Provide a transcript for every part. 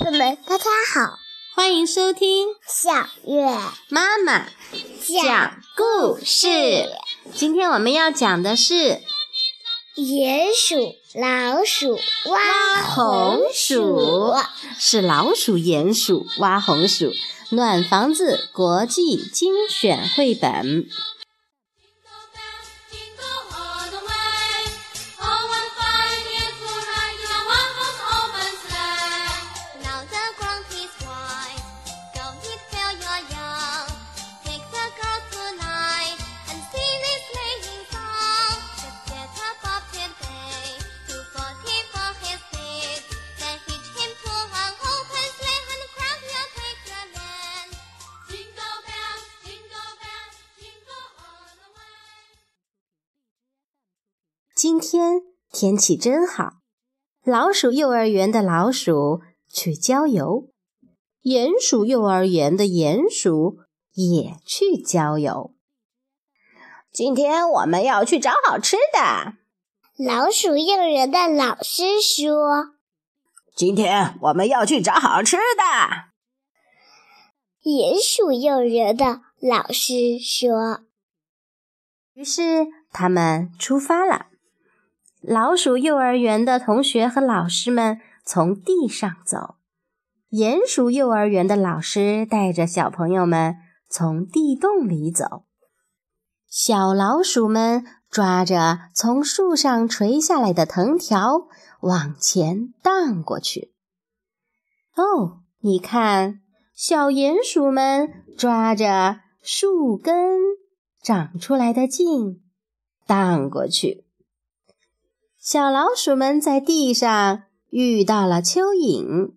们，大家好，欢迎收听小月妈妈讲故事。今天我们要讲的是鼹鼠、老鼠挖红薯，是老鼠、鼹鼠挖红薯暖房子国际精选绘本。天天气真好，老鼠幼儿园的老鼠去郊游，鼹鼠幼儿园的鼹鼠也去郊游。今天我们要去找好吃的。老鼠幼儿园的老师说：“今天我们要去找好吃的。”鼹鼠幼儿园的老师说：“于是他们出发了。”老鼠幼儿园的同学和老师们从地上走，鼹鼠幼儿园的老师带着小朋友们从地洞里走。小老鼠们抓着从树上垂下来的藤条往前荡过去。哦，你看，小鼹鼠们抓着树根长出来的茎荡过去。小老鼠们在地上遇到了蚯蚓，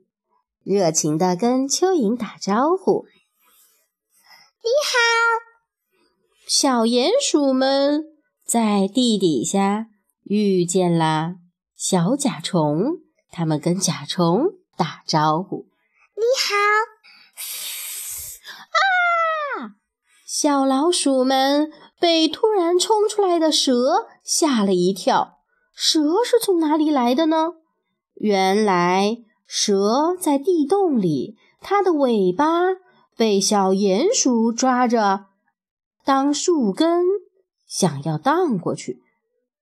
热情地跟蚯蚓打招呼：“你好。”小鼹鼠们在地底下遇见了小甲虫，它们跟甲虫打招呼：“你好。”啊！小老鼠们被突然冲出来的蛇吓了一跳。蛇是从哪里来的呢？原来蛇在地洞里，它的尾巴被小鼹鼠抓着当树根，想要荡过去。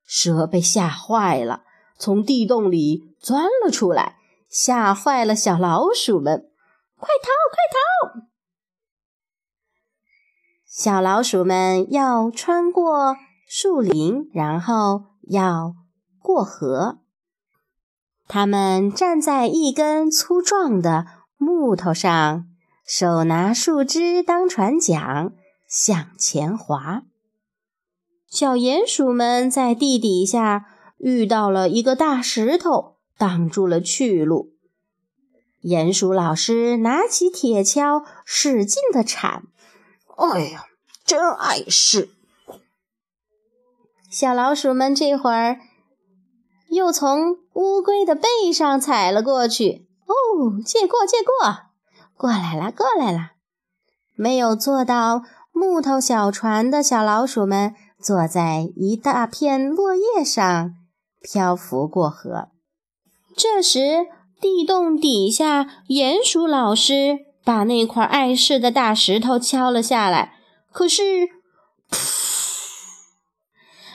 蛇被吓坏了，从地洞里钻了出来，吓坏了小老鼠们！快逃，快逃！小老鼠们要穿过树林，然后要。过河，他们站在一根粗壮的木头上，手拿树枝当船桨，向前划。小鼹鼠们在地底下遇到了一个大石头，挡住了去路。鼹鼠老师拿起铁锹，使劲地铲。哎呀，真碍事！小老鼠们这会儿。又从乌龟的背上踩了过去。哦，借过，借过，过来了，过来了。没有坐到木头小船的小老鼠们，坐在一大片落叶上漂浮过河。这时，地洞底下，鼹鼠老师把那块碍事的大石头敲了下来。可是，噗！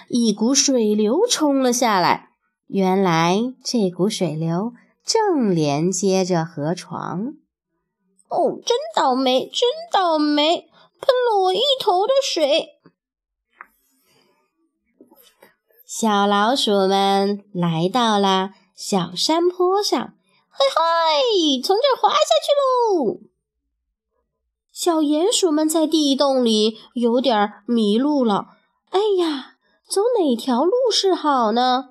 一股水流冲了下来。原来这股水流正连接着河床。哦，真倒霉，真倒霉，喷了我一头的水！小老鼠们来到了小山坡上，嘿嘿，从这儿滑下去喽！小鼹鼠们在地洞里有点迷路了。哎呀，走哪条路是好呢？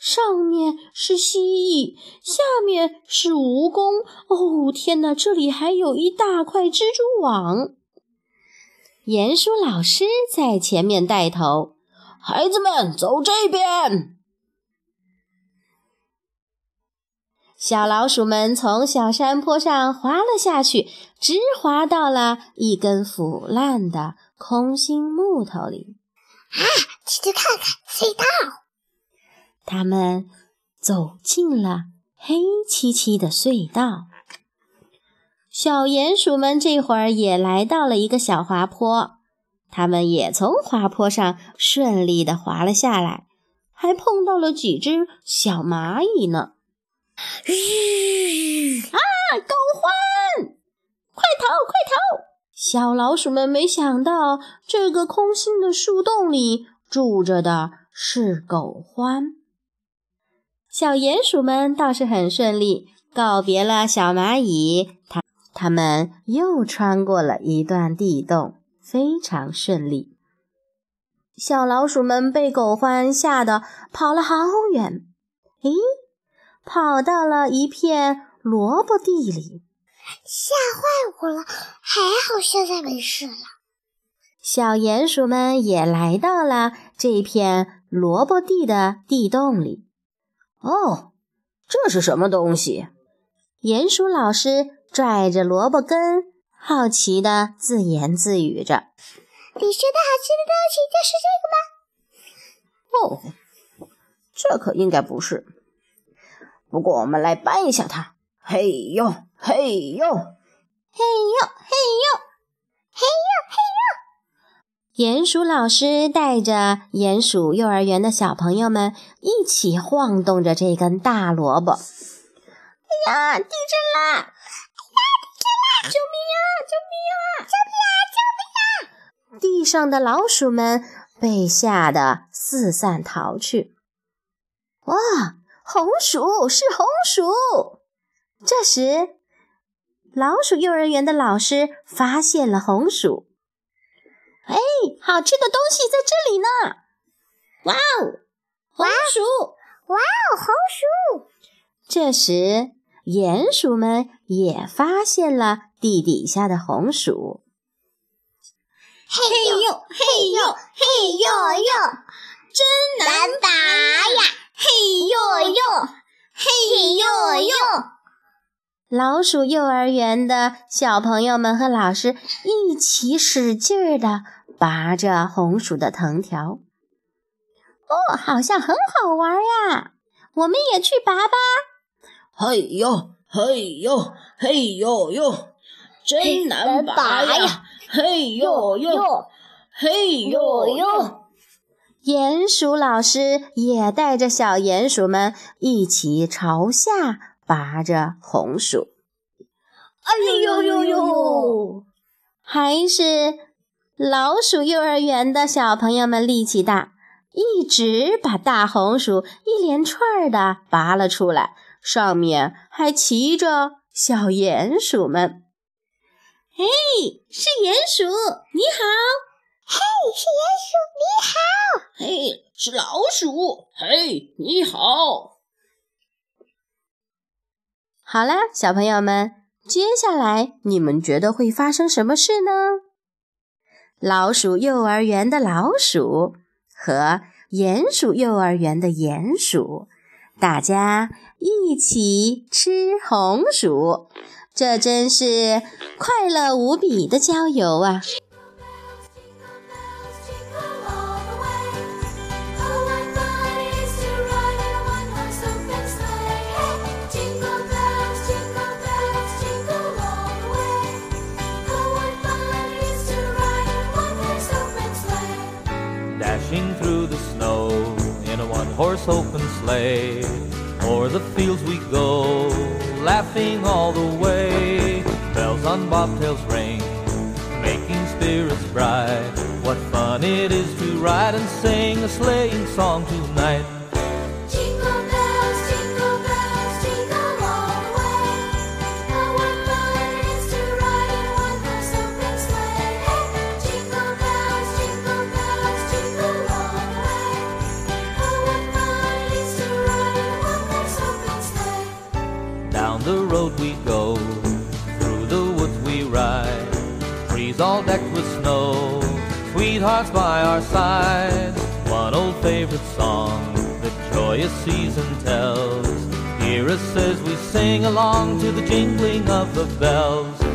上面是蜥蜴，下面是蜈蚣。哦，天哪！这里还有一大块蜘蛛网。鼹鼠老师在前面带头，孩子们走这边。小老鼠们从小山坡上滑了下去，直滑到了一根腐烂的空心木头里。啊，去看看隧道。他们走进了黑漆漆的隧道，小鼹鼠们这会儿也来到了一个小滑坡，他们也从滑坡上顺利的滑了下来，还碰到了几只小蚂蚁呢。啊！狗獾，快逃，快逃！小老鼠们没想到，这个空心的树洞里住着的是狗獾。小鼹鼠们倒是很顺利，告别了小蚂蚁。它。他们又穿过了一段地洞，非常顺利。小老鼠们被狗獾吓得跑了好远，咦，跑到了一片萝卜地里，吓坏我了！还好现在没事了。小鼹鼠们也来到了这片萝卜地的地洞里。哦，这是什么东西？鼹鼠老师。拽着萝卜根，好奇地自言自语着：“你觉得好吃的东西就是这个吗？”“哦，这可应该不是。不过我们来搬一下它。”“嘿呦，嘿呦，嘿呦，嘿呦，嘿呦，嘿呦！”鼹鼠老师带着鼹鼠幼儿园的小朋友们一起晃动着这根大萝卜。“哎呀，地震啦！”救命啊！救命啊！救命啊！救命啊！地上的老鼠们被吓得四散逃去。哇，红薯是红薯！这时，老鼠幼儿园的老师发现了红薯。哎，好吃的东西在这里呢！哇哦，红薯！哇哦，红薯！这时，鼹鼠们也发现了。地底下的红薯，嘿呦嘿呦嘿呦呦，真难拔呀！嘿呦呦嘿呦呦。老鼠幼儿园的小朋友们和老师一起使劲儿的拔着红薯的藤条。哦，好像很好玩呀！我们也去拔吧。嘿呦嘿呦嘿呦呦。真难拔呀！嘿呦呦，嘿呦呦！鼹鼠老师也带着小鼹鼠们一起朝下拔着红薯。哎呦呦呦！还是老鼠幼儿园的小朋友们力气大，一直把大红薯一连串的拔了出来，上面还骑着小鼹鼠们。嘿，是鼹鼠，你好！嘿，是鼹鼠，你好！嘿，是老鼠，嘿，你好！好啦，小朋友们，接下来你们觉得会发生什么事呢？老鼠幼儿园的老鼠和鼹鼠幼儿园的鼹鼠，大家一起吃红薯。这真是快乐无比的郊游啊 sleigh, o'er the fields we go. laughing all the way. Bells on bobtails ring, making spirits bright. What fun it is to ride and sing a sleighing song tonight. All decked with snow, sweethearts by our side. One old favorite song the joyous season tells. Hear us as we sing along to the jingling of the bells.